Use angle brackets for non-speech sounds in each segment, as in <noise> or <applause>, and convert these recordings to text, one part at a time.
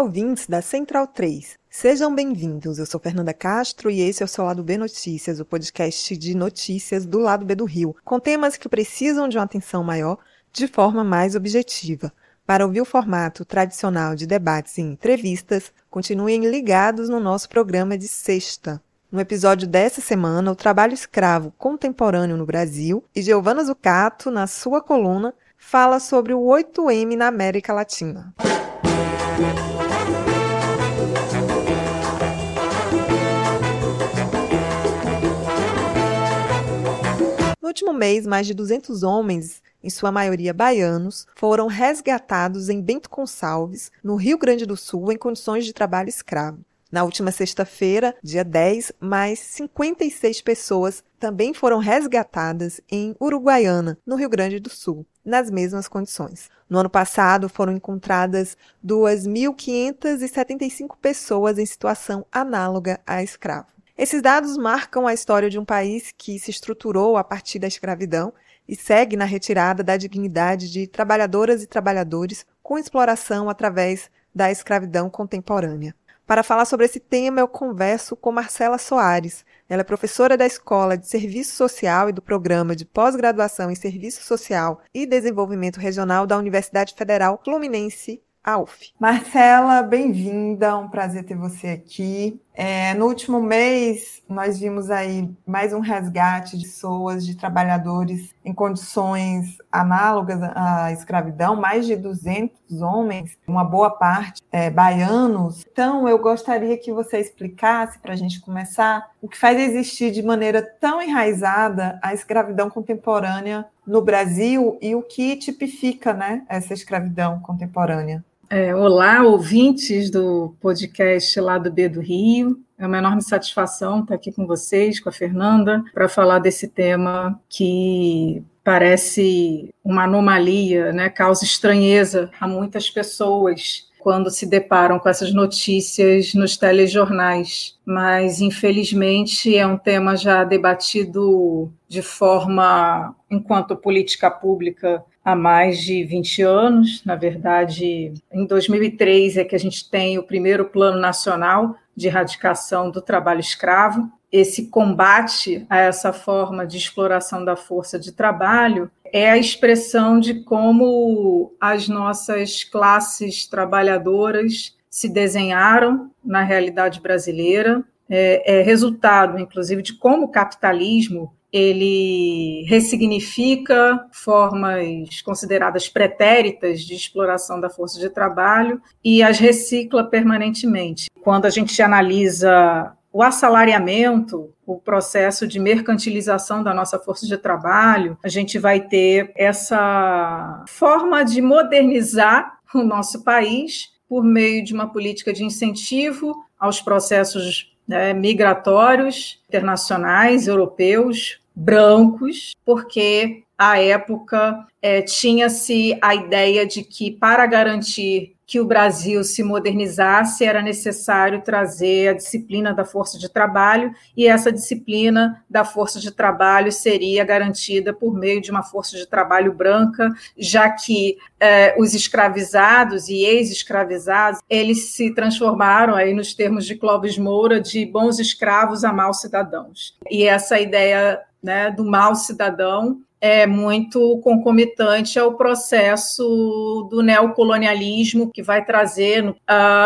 Ouvintes da Central 3. Sejam bem-vindos. Eu sou Fernanda Castro e esse é o seu Lado B Notícias, o podcast de notícias do lado B do Rio, com temas que precisam de uma atenção maior de forma mais objetiva. Para ouvir o formato tradicional de debates e entrevistas, continuem ligados no nosso programa de sexta. No episódio dessa semana, o trabalho escravo contemporâneo no Brasil e Giovana Zucato, na sua coluna, fala sobre o 8M na América Latina. Último mês, mais de 200 homens em sua maioria baianos, foram resgatados em Bento Gonçalves, no Rio Grande do Sul, em condições de trabalho escravo. Na última sexta-feira, dia 10, mais 56 pessoas também foram resgatadas em Uruguaiana, no Rio Grande do Sul, nas mesmas condições. No ano passado, foram encontradas 2.575 pessoas em situação análoga a escravo. Esses dados marcam a história de um país que se estruturou a partir da escravidão e segue na retirada da dignidade de trabalhadoras e trabalhadores com exploração através da escravidão contemporânea. Para falar sobre esse tema, eu converso com Marcela Soares. Ela é professora da Escola de Serviço Social e do Programa de Pós-Graduação em Serviço Social e Desenvolvimento Regional da Universidade Federal Fluminense, AUF. Marcela, bem-vinda, um prazer ter você aqui. É, no último mês, nós vimos aí mais um resgate de pessoas, de trabalhadores em condições análogas à escravidão, mais de 200 homens, uma boa parte é, baianos. Então, eu gostaria que você explicasse, para a gente começar, o que faz existir de maneira tão enraizada a escravidão contemporânea no Brasil e o que tipifica né, essa escravidão contemporânea. É, olá, ouvintes do podcast lá do B do Rio. É uma enorme satisfação estar aqui com vocês, com a Fernanda, para falar desse tema que parece uma anomalia, né? causa estranheza a muitas pessoas quando se deparam com essas notícias nos telejornais. Mas, infelizmente, é um tema já debatido de forma, enquanto política pública, há mais de 20 anos. Na verdade, em 2003 é que a gente tem o primeiro Plano Nacional de Erradicação do Trabalho Escravo. Esse combate a essa forma de exploração da força de trabalho é a expressão de como as nossas classes trabalhadoras se desenharam na realidade brasileira, é, é resultado, inclusive, de como o capitalismo ele ressignifica formas consideradas pretéritas de exploração da força de trabalho e as recicla permanentemente. Quando a gente analisa o assalariamento, o processo de mercantilização da nossa força de trabalho, a gente vai ter essa forma de modernizar o nosso país por meio de uma política de incentivo aos processos né, migratórios internacionais, europeus, brancos, porque à época é, tinha-se a ideia de que para garantir que o Brasil se modernizasse era necessário trazer a disciplina da força de trabalho e essa disciplina da força de trabalho seria garantida por meio de uma força de trabalho branca, já que eh, os escravizados e ex-escravizados eles se transformaram aí nos termos de Clóvis Moura de bons escravos a maus cidadãos. E essa ideia né, do mal cidadão é muito concomitante ao processo do neocolonialismo que vai trazer uh,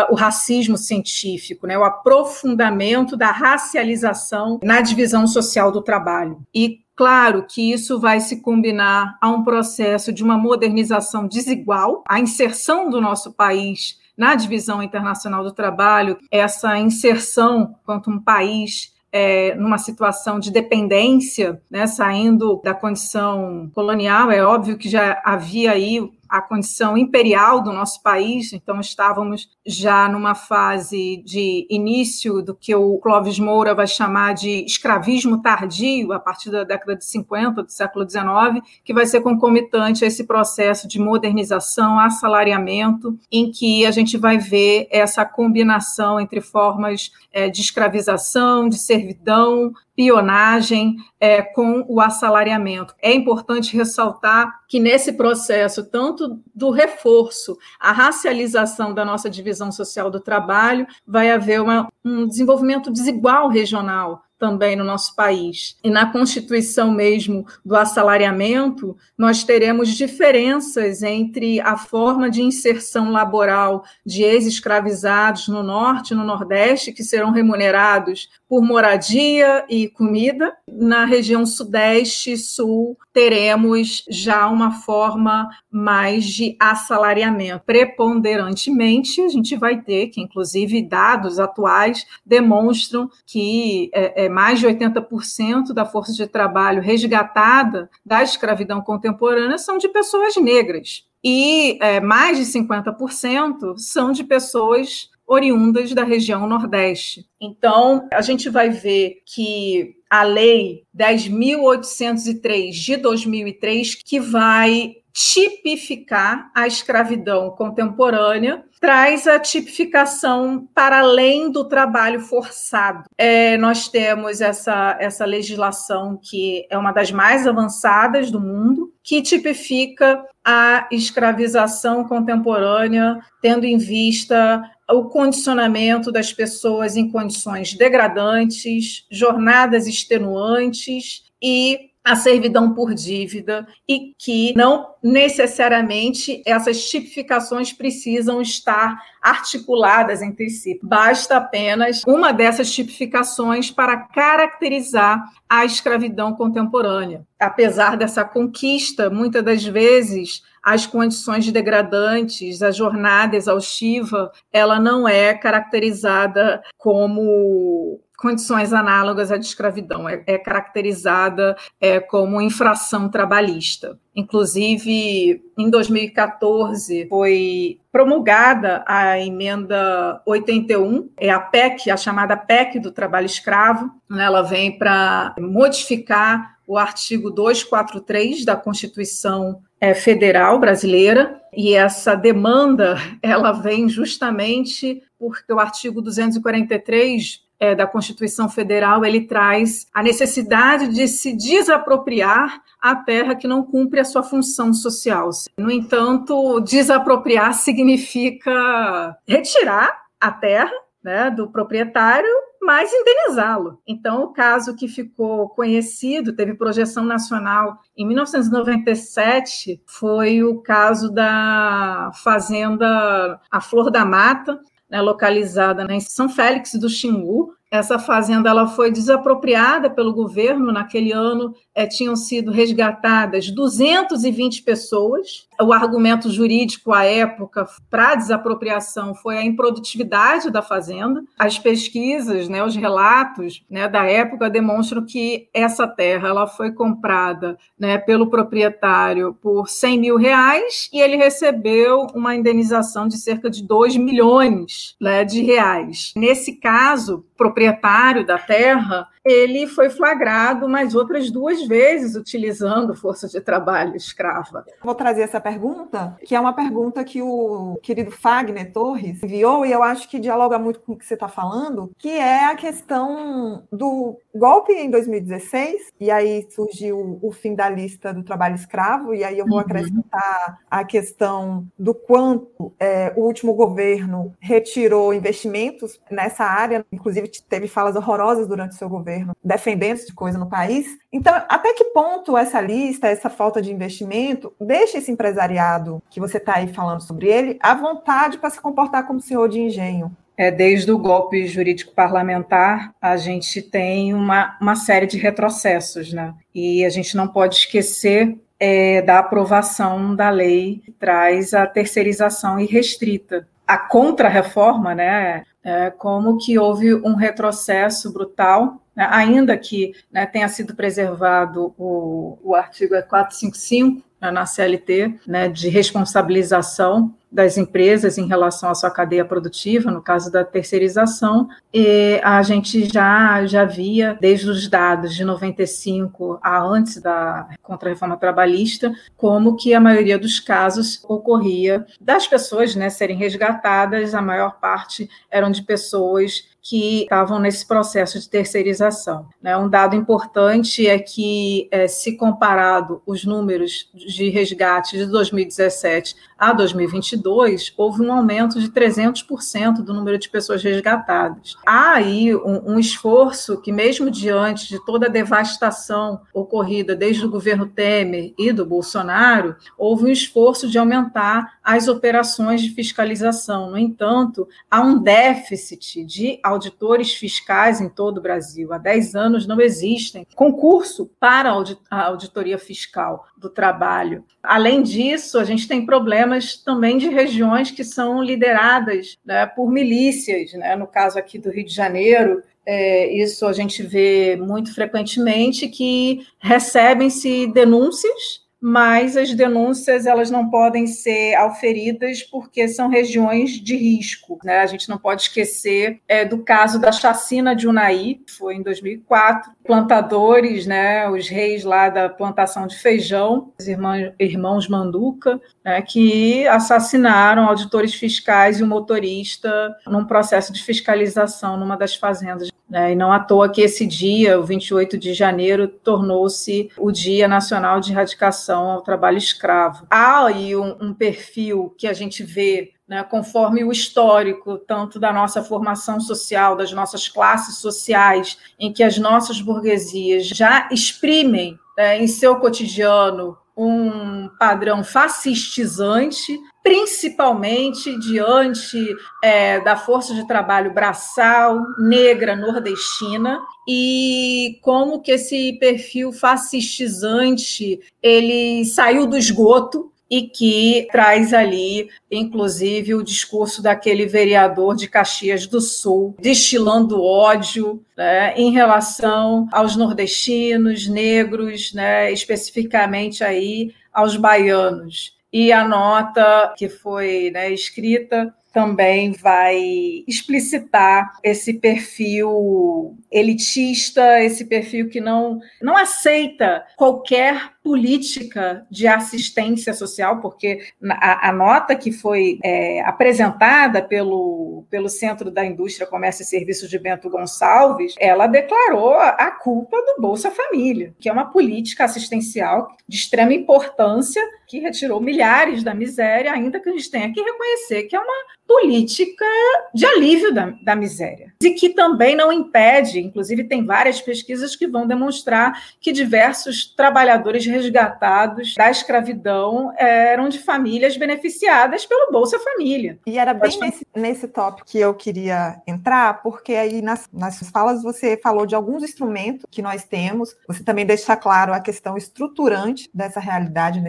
o racismo científico, né, o aprofundamento da racialização na divisão social do trabalho. E Claro que isso vai se combinar a um processo de uma modernização desigual, a inserção do nosso país na divisão internacional do trabalho, essa inserção quanto um país é, numa situação de dependência, né, saindo da condição colonial. É óbvio que já havia aí a condição imperial do nosso país, então estávamos já numa fase de início do que o Clóvis Moura vai chamar de escravismo tardio, a partir da década de 50 do século XIX, que vai ser concomitante a esse processo de modernização, assalariamento, em que a gente vai ver essa combinação entre formas é, de escravização, de servidão, pionagem é, com o assalariamento. É importante ressaltar que nesse processo, tanto do reforço, a racialização da nossa divisão social do trabalho, vai haver uma, um desenvolvimento desigual regional também no nosso país. E na constituição mesmo do assalariamento, nós teremos diferenças entre a forma de inserção laboral de ex-escravizados no norte e no nordeste, que serão remunerados por moradia e comida. Na região sudeste e sul, teremos já uma forma mais de assalariamento. Preponderantemente, a gente vai ter, que inclusive dados atuais demonstram que é, é mais de 80% da força de trabalho resgatada da escravidão contemporânea são de pessoas negras. E é, mais de 50% são de pessoas oriundas da região Nordeste. Então, a gente vai ver que a Lei 10.803 de 2003, que vai tipificar a escravidão contemporânea, traz a tipificação para além do trabalho forçado. É, nós temos essa, essa legislação que é uma das mais avançadas do mundo, que tipifica a escravização contemporânea, tendo em vista o condicionamento das pessoas em condições degradantes, jornadas extenuantes e a servidão por dívida e que não necessariamente essas tipificações precisam estar articuladas entre si. Basta apenas uma dessas tipificações para caracterizar a escravidão contemporânea. Apesar dessa conquista, muitas das vezes as condições degradantes, a jornada exaustiva, ela não é caracterizada como condições análogas à de escravidão, é, é caracterizada é, como infração trabalhista. Inclusive, em 2014, foi promulgada a emenda 81, é a PEC, a chamada PEC do trabalho escravo. Né? Ela vem para modificar o artigo 243 da Constituição é, Federal Brasileira, e essa demanda <laughs> ela vem justamente porque o artigo 243 é, da Constituição Federal ele traz a necessidade de se desapropriar a terra que não cumpre a sua função social. No entanto, desapropriar significa retirar a terra né, do proprietário, mas indenizá-lo. Então, o caso que ficou conhecido, teve projeção nacional em 1997, foi o caso da fazenda A Flor da Mata, né, localizada em São Félix do Xingu, essa fazenda ela foi desapropriada pelo governo naquele ano, é, tinham sido resgatadas 220 pessoas. O argumento jurídico à época para a desapropriação foi a improdutividade da fazenda. As pesquisas, né, os relatos né, da época demonstram que essa terra ela foi comprada né, pelo proprietário por 100 mil reais e ele recebeu uma indenização de cerca de 2 milhões né, de reais. Nesse caso, proprietário da terra, ele foi flagrado mais outras duas vezes utilizando força de trabalho escrava. Vou trazer essa pergunta, que é uma pergunta que o querido Fagner Torres enviou, e eu acho que dialoga muito com o que você está falando, que é a questão do golpe em 2016, e aí surgiu o fim da lista do trabalho escravo, e aí eu vou uhum. acrescentar a questão do quanto é, o último governo retirou investimentos nessa área, inclusive teve falas horrorosas durante o seu governo defendendo esse coisa no país. Então, até que ponto essa lista, essa falta de investimento, deixa esse empresariado que você está aí falando sobre ele à vontade para se comportar como senhor de engenho? É, desde o golpe jurídico parlamentar, a gente tem uma, uma série de retrocessos, né? E a gente não pode esquecer é, da aprovação da lei que traz a terceirização irrestrita. A contra-reforma, né, é, como que houve um retrocesso brutal né, ainda que né, tenha sido preservado o, o artigo 455 né, na CLT, né, de responsabilização das empresas em relação à sua cadeia produtiva, no caso da terceirização, e a gente já, já via, desde os dados de 95 a antes da contra-reforma trabalhista, como que a maioria dos casos ocorria das pessoas né, serem resgatadas, a maior parte eram de pessoas que estavam nesse processo de terceirização. Né? Um dado importante é que, é, se comparado os números de resgate de 2017 a 2022, houve um aumento de 300% do número de pessoas resgatadas. Há aí um, um, esforço que, mesmo diante de toda a devastação ocorrida desde o governo Temer e do Bolsonaro, houve um esforço de aumentar as operações de fiscalização. No entanto, há um déficit de auditores fiscais em todo o Brasil. Há 10 anos não existem concurso para a auditoria fiscal do trabalho. Além disso, a gente tem problemas também de regiões que são lideradas né, por milícias. Né? No caso aqui do Rio de Janeiro, é, isso a gente vê muito frequentemente, que recebem-se denúncias mas as denúncias elas não podem ser auferidas porque são regiões de risco. Né? A gente não pode esquecer é, do caso da chacina de Unai, foi em 2004. Plantadores, né, os reis lá da plantação de feijão, os irmãos, irmãos Manduca, né, que assassinaram auditores fiscais e o um motorista num processo de fiscalização numa das fazendas. Né? E não à toa que esse dia, o 28 de janeiro, tornou-se o Dia Nacional de Erradicação ao Trabalho Escravo. Há aí um, um perfil que a gente vê né, conforme o histórico, tanto da nossa formação social, das nossas classes sociais, em que as nossas burguesias já exprimem né, em seu cotidiano um padrão fascistizante, principalmente diante é, da força de trabalho braçal, negra, nordestina, e como que esse perfil fascistizante ele saiu do esgoto e que traz ali, inclusive, o discurso daquele vereador de Caxias do Sul, destilando ódio né, em relação aos nordestinos, negros, né, especificamente aí aos baianos. E a nota que foi né, escrita também vai explicitar esse perfil elitista, esse perfil que não, não aceita qualquer política de assistência social, porque a, a nota que foi é, apresentada pelo, pelo Centro da Indústria, Comércio e Serviços de Bento Gonçalves, ela declarou a culpa do Bolsa Família, que é uma política assistencial de extrema importância que retirou milhares da miséria, ainda que a gente tenha que reconhecer que é uma política de alívio da, da miséria. E que também não impede, inclusive tem várias pesquisas que vão demonstrar que diversos trabalhadores resgatados da escravidão eram de famílias beneficiadas pelo Bolsa Família. E era bem nesse, nesse tópico que eu queria entrar, porque aí nas, nas falas você falou de alguns instrumentos que nós temos, você também deixa claro a questão estruturante dessa realidade.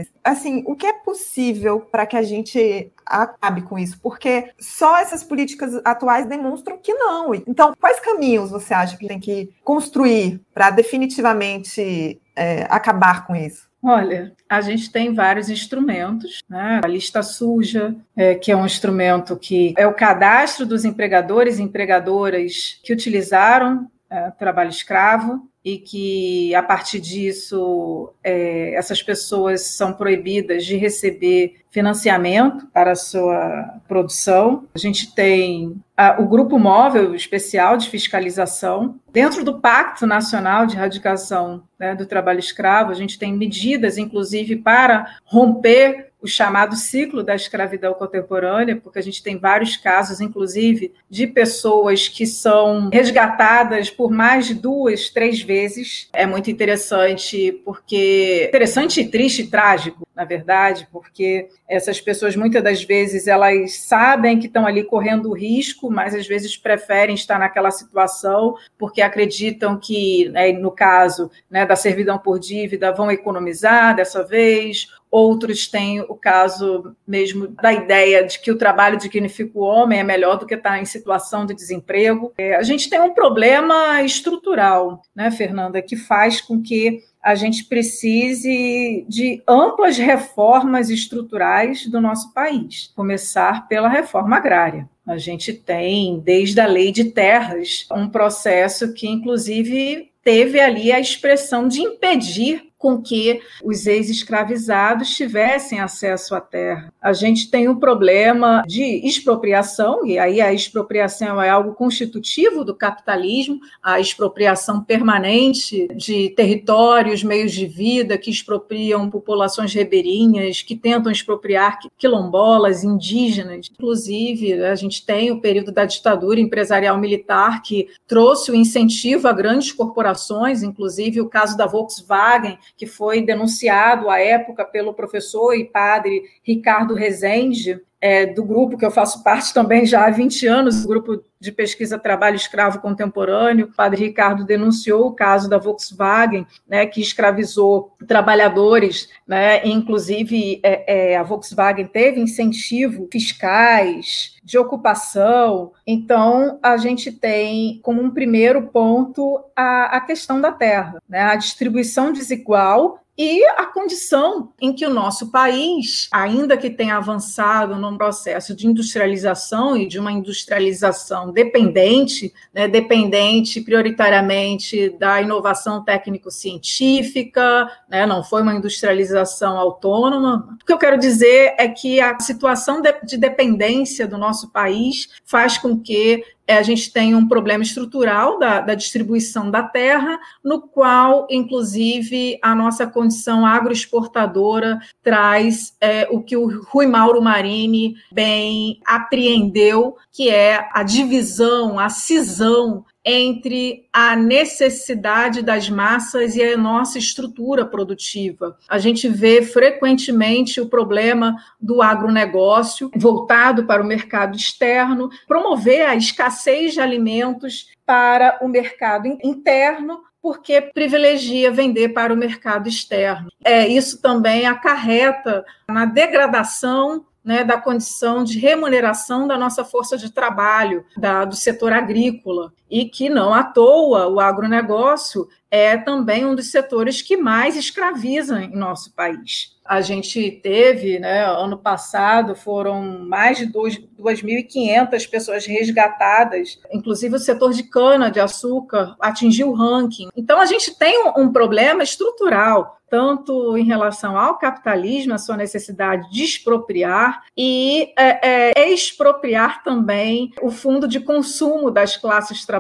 Assim, o que é possível para que a gente acabe com isso? Porque só essas políticas atuais demonstram que não. Então, quais caminhos você acha que tem que construir para definitivamente é, acabar com isso? Olha, a gente tem vários instrumentos, né? A lista suja, é, que é um instrumento que é o cadastro dos empregadores e empregadoras que utilizaram é, trabalho escravo e que, a partir disso, é, essas pessoas são proibidas de receber financiamento para a sua produção. A gente tem a, o Grupo Móvel Especial de Fiscalização. Dentro do Pacto Nacional de Erradicação né, do Trabalho Escravo, a gente tem medidas, inclusive, para romper o chamado ciclo da escravidão contemporânea, porque a gente tem vários casos, inclusive, de pessoas que são resgatadas por mais de duas, três vezes. É muito interessante, porque interessante triste e trágico, na verdade, porque essas pessoas muitas das vezes elas sabem que estão ali correndo risco, mas às vezes preferem estar naquela situação porque acreditam que, né, no caso né, da servidão por dívida, vão economizar dessa vez, outros têm o caso mesmo da ideia de que o trabalho dignifica o homem é melhor do que estar em situação de desemprego. É, a gente tem um problema estrutural, né, Fernanda, que faz com que a gente precise de amplas reformas estruturais do nosso país, começar pela reforma agrária. A gente tem, desde a lei de terras, um processo que, inclusive, teve ali a expressão de impedir com que os ex-escravizados tivessem acesso à terra. A gente tem um problema de expropriação, e aí a expropriação é algo constitutivo do capitalismo, a expropriação permanente de territórios, meios de vida que expropriam populações ribeirinhas, que tentam expropriar quilombolas, indígenas. Inclusive, a gente tem o período da ditadura empresarial militar que trouxe o incentivo a grandes corporações, inclusive o caso da Volkswagen, que foi denunciado à época pelo professor e padre Ricardo Rezende, é, do grupo que eu faço parte também já há 20 anos, grupo de pesquisa Trabalho Escravo Contemporâneo. O padre Ricardo denunciou o caso da Volkswagen, né, que escravizou trabalhadores, né, inclusive é, é, a Volkswagen teve incentivo fiscais de ocupação. Então, a gente tem como um primeiro ponto a, a questão da terra, né, a distribuição desigual e a condição em que o nosso país, ainda que tenha avançado num processo de industrialização e de uma industrialização dependente, né, dependente prioritariamente da inovação técnico-científica, né, não foi uma industrialização autônoma. O que eu quero dizer é que a situação de, de dependência do nosso país faz com que a gente tem um problema estrutural da, da, distribuição da terra, no qual, inclusive, a nossa condição agroexportadora traz é, o que o Rui Mauro Marini bem apreendeu, que é a divisão, a cisão entre a necessidade das massas e a nossa estrutura produtiva. A gente vê frequentemente o problema do agronegócio voltado para o mercado externo, promover a escassez de alimentos para o mercado interno, porque privilegia vender para o mercado externo. É, isso também acarreta na degradação né, da condição de remuneração da nossa força de trabalho, da, do setor agrícola, e que não à toa o agronegócio é também um dos setores que mais escravizam em nosso país. A gente teve, né, ano passado, foram mais de 2.500 pessoas resgatadas, inclusive o setor de cana-de-açúcar atingiu o ranking. Então, a gente tem um, problema estrutural tanto em relação ao capitalismo, a sua necessidade de expropriar e é, é, expropriar também o fundo de consumo das classes trabalhadoras,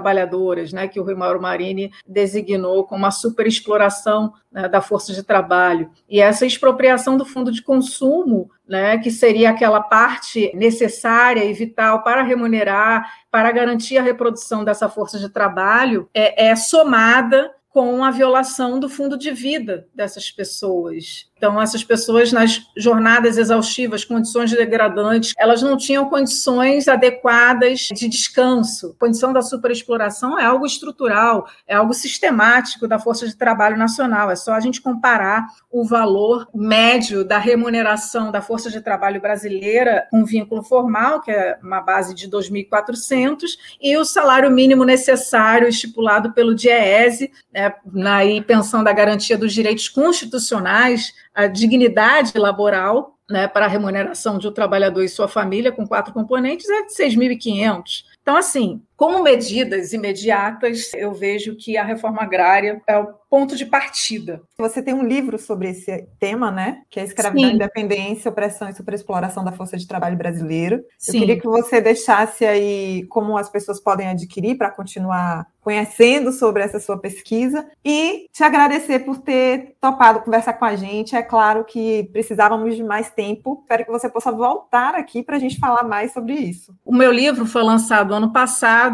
né, que o Rui Mauro Marini designou como uma superexploração né, da força de trabalho. E essa expropriação do fundo de consumo, né, que seria aquela parte necessária e vital para remunerar, para garantir a reprodução dessa força de trabalho, é, é somada com a violação do fundo de vida dessas pessoas. Então, essas pessoas, nas jornadas exaustivas, condições degradantes, elas não tinham condições adequadas de descanso. A condição da superexploração é algo estrutural, é algo sistemático da força de trabalho nacional. É só a gente comparar o valor médio da remuneração da força de trabalho brasileira com vínculo formal, que é uma base de 2.400, e o salário mínimo necessário estipulado pelo DIEESE, né, na pensão da garantia dos direitos constitucionais a dignidade laboral né, para a remuneração de um trabalhador e sua família, com quatro componentes, é de 6.500. Então, assim, como medidas imediatas, eu vejo que a reforma agrária é o ponto de partida. Você tem um livro sobre esse tema, né? Que é Escravidão, Sim. Independência, Opressão e Superexploração da Força de Trabalho Brasileiro. Sim. Eu queria que você deixasse aí como as pessoas podem adquirir para continuar conhecendo sobre essa sua pesquisa e te agradecer por ter topado conversar com a gente. É claro que precisávamos de mais tempo. Espero que você possa voltar aqui para a gente falar mais sobre isso. O meu livro foi lançado ano passado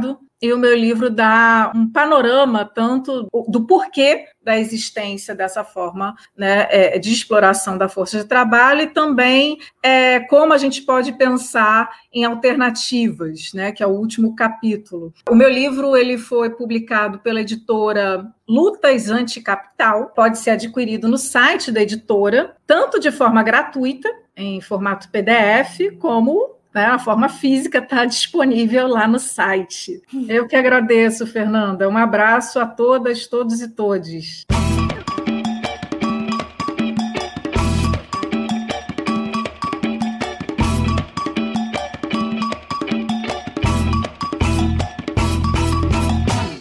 e o meu livro dá um panorama tanto do porquê da existência dessa forma né, é, de exploração da força de trabalho e também é, como a gente pode pensar em alternativas, né, que é o último capítulo. O meu livro ele foi publicado pela editora Lutas Anticapital. Pode ser adquirido no site da editora, tanto de forma gratuita, em formato PDF, como né, a forma física está disponível lá no site. Eu que agradeço, Fernanda. Um abraço a todas, todos e todes.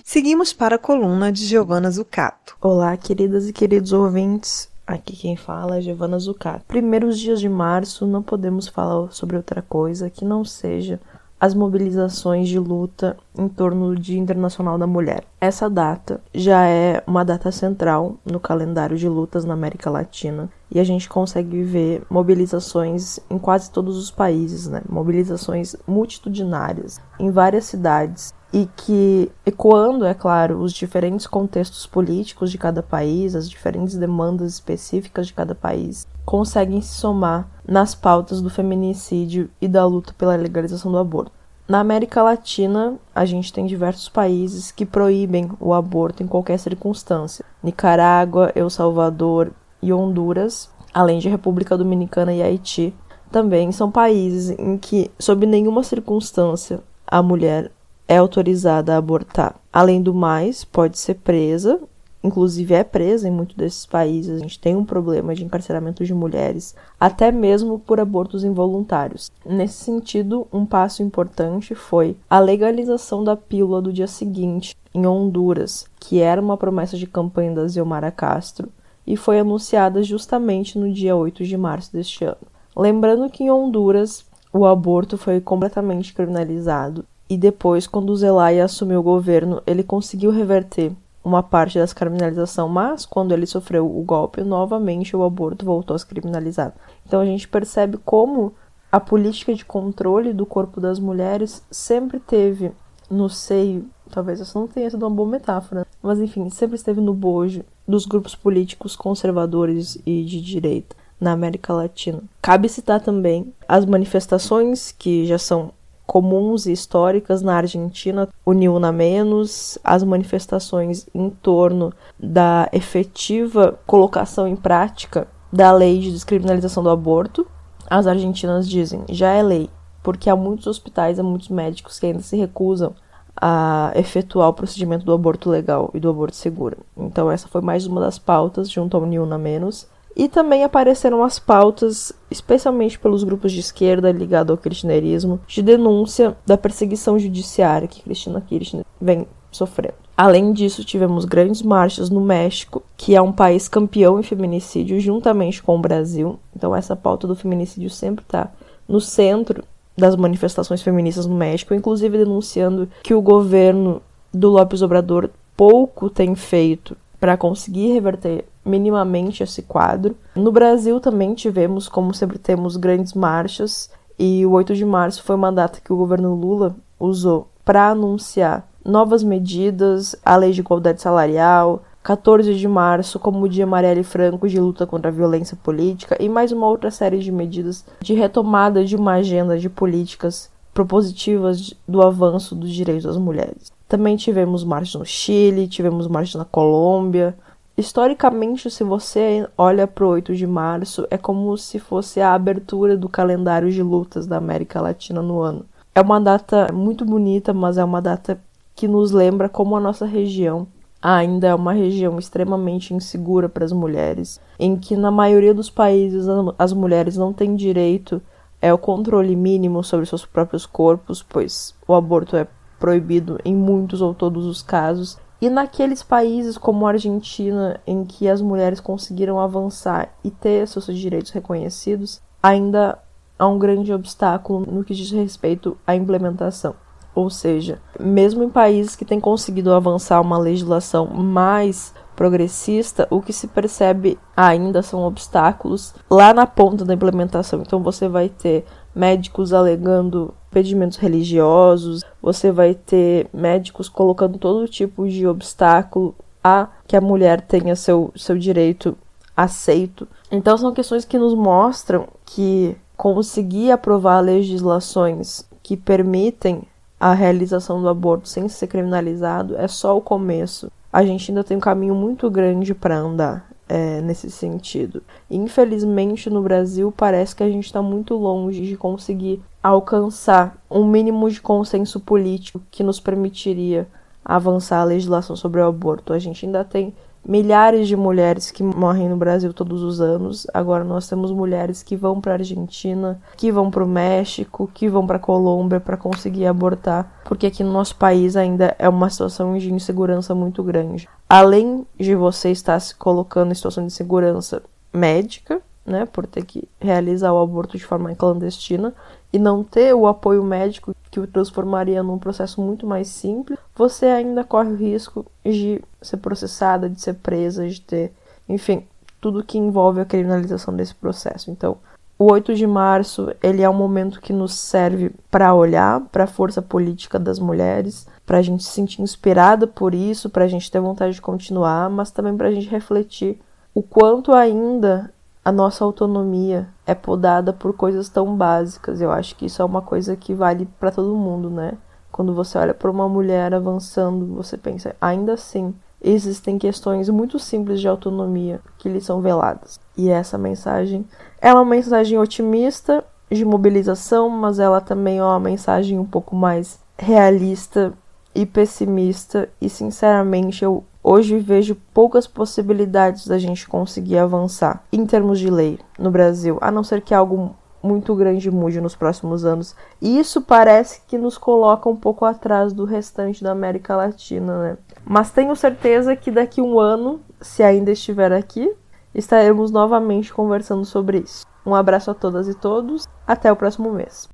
Seguimos para a coluna de Giovana Zucato. Olá, queridas e queridos ouvintes. Aqui quem fala é Giovana Zucato. Primeiros dias de março, não podemos falar sobre outra coisa que não seja as mobilizações de luta em torno do Dia Internacional da Mulher. Essa data já é uma data central no calendário de lutas na América Latina e a gente consegue ver mobilizações em quase todos os países, né? Mobilizações multitudinárias em várias cidades e que, ecoando, é claro, os diferentes contextos políticos de cada país, as diferentes demandas específicas de cada país, conseguem se somar nas pautas do feminicídio e da luta pela legalização do aborto. Na América Latina, a gente tem diversos países que proíbem o aborto em qualquer circunstância: Nicarágua, El Salvador e Honduras, além de República Dominicana e Haiti. Também são países em que, sob nenhuma circunstância, a mulher é autorizada a abortar. Além do mais, pode ser presa, inclusive é presa em muitos desses países. A gente tem um problema de encarceramento de mulheres, até mesmo por abortos involuntários. Nesse sentido, um passo importante foi a legalização da pílula do dia seguinte em Honduras, que era uma promessa de campanha da Zilmara Castro e foi anunciada justamente no dia 8 de março deste ano. Lembrando que em Honduras o aborto foi completamente criminalizado e depois, quando Zelaya assumiu o governo, ele conseguiu reverter uma parte dessa criminalização, mas quando ele sofreu o golpe, novamente o aborto voltou a ser criminalizado. Então a gente percebe como a política de controle do corpo das mulheres sempre teve no seio, talvez isso não tenha sido uma boa metáfora, mas enfim, sempre esteve no bojo dos grupos políticos conservadores e de direita na América Latina. Cabe citar também as manifestações que já são comuns e históricas na Argentina, o Niuna Menos, as manifestações em torno da efetiva colocação em prática da lei de descriminalização do aborto. As argentinas dizem, já é lei, porque há muitos hospitais, há muitos médicos que ainda se recusam a efetuar o procedimento do aborto legal e do aborto seguro. Então essa foi mais uma das pautas junto ao Niuna Menos e também apareceram as pautas, especialmente pelos grupos de esquerda ligados ao kirchnerismo, de denúncia da perseguição judiciária que Cristina Kirchner vem sofrendo. Além disso, tivemos grandes marchas no México, que é um país campeão em feminicídio, juntamente com o Brasil. Então, essa pauta do feminicídio sempre está no centro das manifestações feministas no México, inclusive denunciando que o governo do López Obrador pouco tem feito para conseguir reverter minimamente esse quadro. No Brasil também tivemos, como sempre temos, grandes marchas, e o 8 de março foi uma data que o governo Lula usou para anunciar novas medidas, a lei de igualdade salarial, 14 de março como o Dia Marielle Franco de luta contra a violência política e mais uma outra série de medidas de retomada de uma agenda de políticas propositivas do avanço dos direitos das mulheres. Também tivemos marchas no Chile, tivemos marchas na Colômbia, Historicamente, se você olha para o 8 de março, é como se fosse a abertura do calendário de lutas da América Latina no ano. É uma data muito bonita, mas é uma data que nos lembra como a nossa região ainda é uma região extremamente insegura para as mulheres, em que na maioria dos países as mulheres não têm direito ao controle mínimo sobre seus próprios corpos, pois o aborto é proibido em muitos ou todos os casos, e naqueles países como a Argentina, em que as mulheres conseguiram avançar e ter seus direitos reconhecidos, ainda há um grande obstáculo no que diz respeito à implementação. Ou seja, mesmo em países que têm conseguido avançar uma legislação mais progressista, o que se percebe ainda são obstáculos lá na ponta da implementação. Então você vai ter médicos alegando pedimentos religiosos, você vai ter médicos colocando todo tipo de obstáculo a que a mulher tenha seu, seu direito aceito. Então são questões que nos mostram que conseguir aprovar legislações que permitem a realização do aborto sem ser criminalizado é só o começo. A gente ainda tem um caminho muito grande para andar é, nesse sentido. Infelizmente, no Brasil, parece que a gente está muito longe de conseguir alcançar um mínimo de consenso político que nos permitiria avançar a legislação sobre o aborto. A gente ainda tem milhares de mulheres que morrem no Brasil todos os anos. Agora nós temos mulheres que vão para Argentina, que vão para o México, que vão para Colômbia para conseguir abortar, porque aqui no nosso país ainda é uma situação de insegurança muito grande. Além de você estar se colocando em situação de segurança médica, né, por ter que realizar o aborto de forma clandestina e não ter o apoio médico que o transformaria num processo muito mais simples, você ainda corre o risco de ser processada, de ser presa, de ter, enfim, tudo que envolve a criminalização desse processo. Então, o 8 de março, ele é um momento que nos serve para olhar para a força política das mulheres, para a gente se sentir inspirada por isso, para a gente ter vontade de continuar, mas também para a gente refletir o quanto ainda a nossa autonomia é podada por coisas tão básicas. Eu acho que isso é uma coisa que vale para todo mundo, né? Quando você olha para uma mulher avançando, você pensa, ainda assim, existem questões muito simples de autonomia que lhe são veladas. E essa mensagem é uma mensagem otimista de mobilização, mas ela também é uma mensagem um pouco mais realista e pessimista. E sinceramente, eu Hoje vejo poucas possibilidades da gente conseguir avançar em termos de lei no Brasil, a não ser que algo muito grande mude nos próximos anos. E isso parece que nos coloca um pouco atrás do restante da América Latina, né? Mas tenho certeza que daqui um ano, se ainda estiver aqui, estaremos novamente conversando sobre isso. Um abraço a todas e todos, até o próximo mês.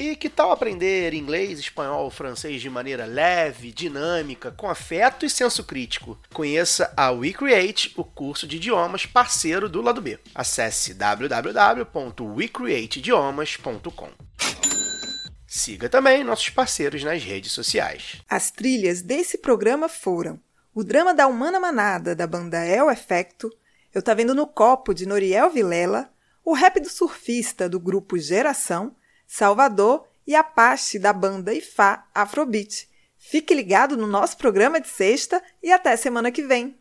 E que tal aprender inglês, espanhol, francês de maneira leve, dinâmica, com afeto e senso crítico? Conheça a WeCreate, o curso de idiomas parceiro do lado B. Acesse www.wecreateidiomas.com. Siga também nossos parceiros nas redes sociais. As trilhas desse programa foram o drama da Humana Manada, da banda El Efecto, Eu Tá Vendo no Copo, de Noriel Vilela, o rap do surfista, do grupo Geração, Salvador e Apache da banda Ifá Afrobeat. Fique ligado no nosso programa de sexta e até semana que vem.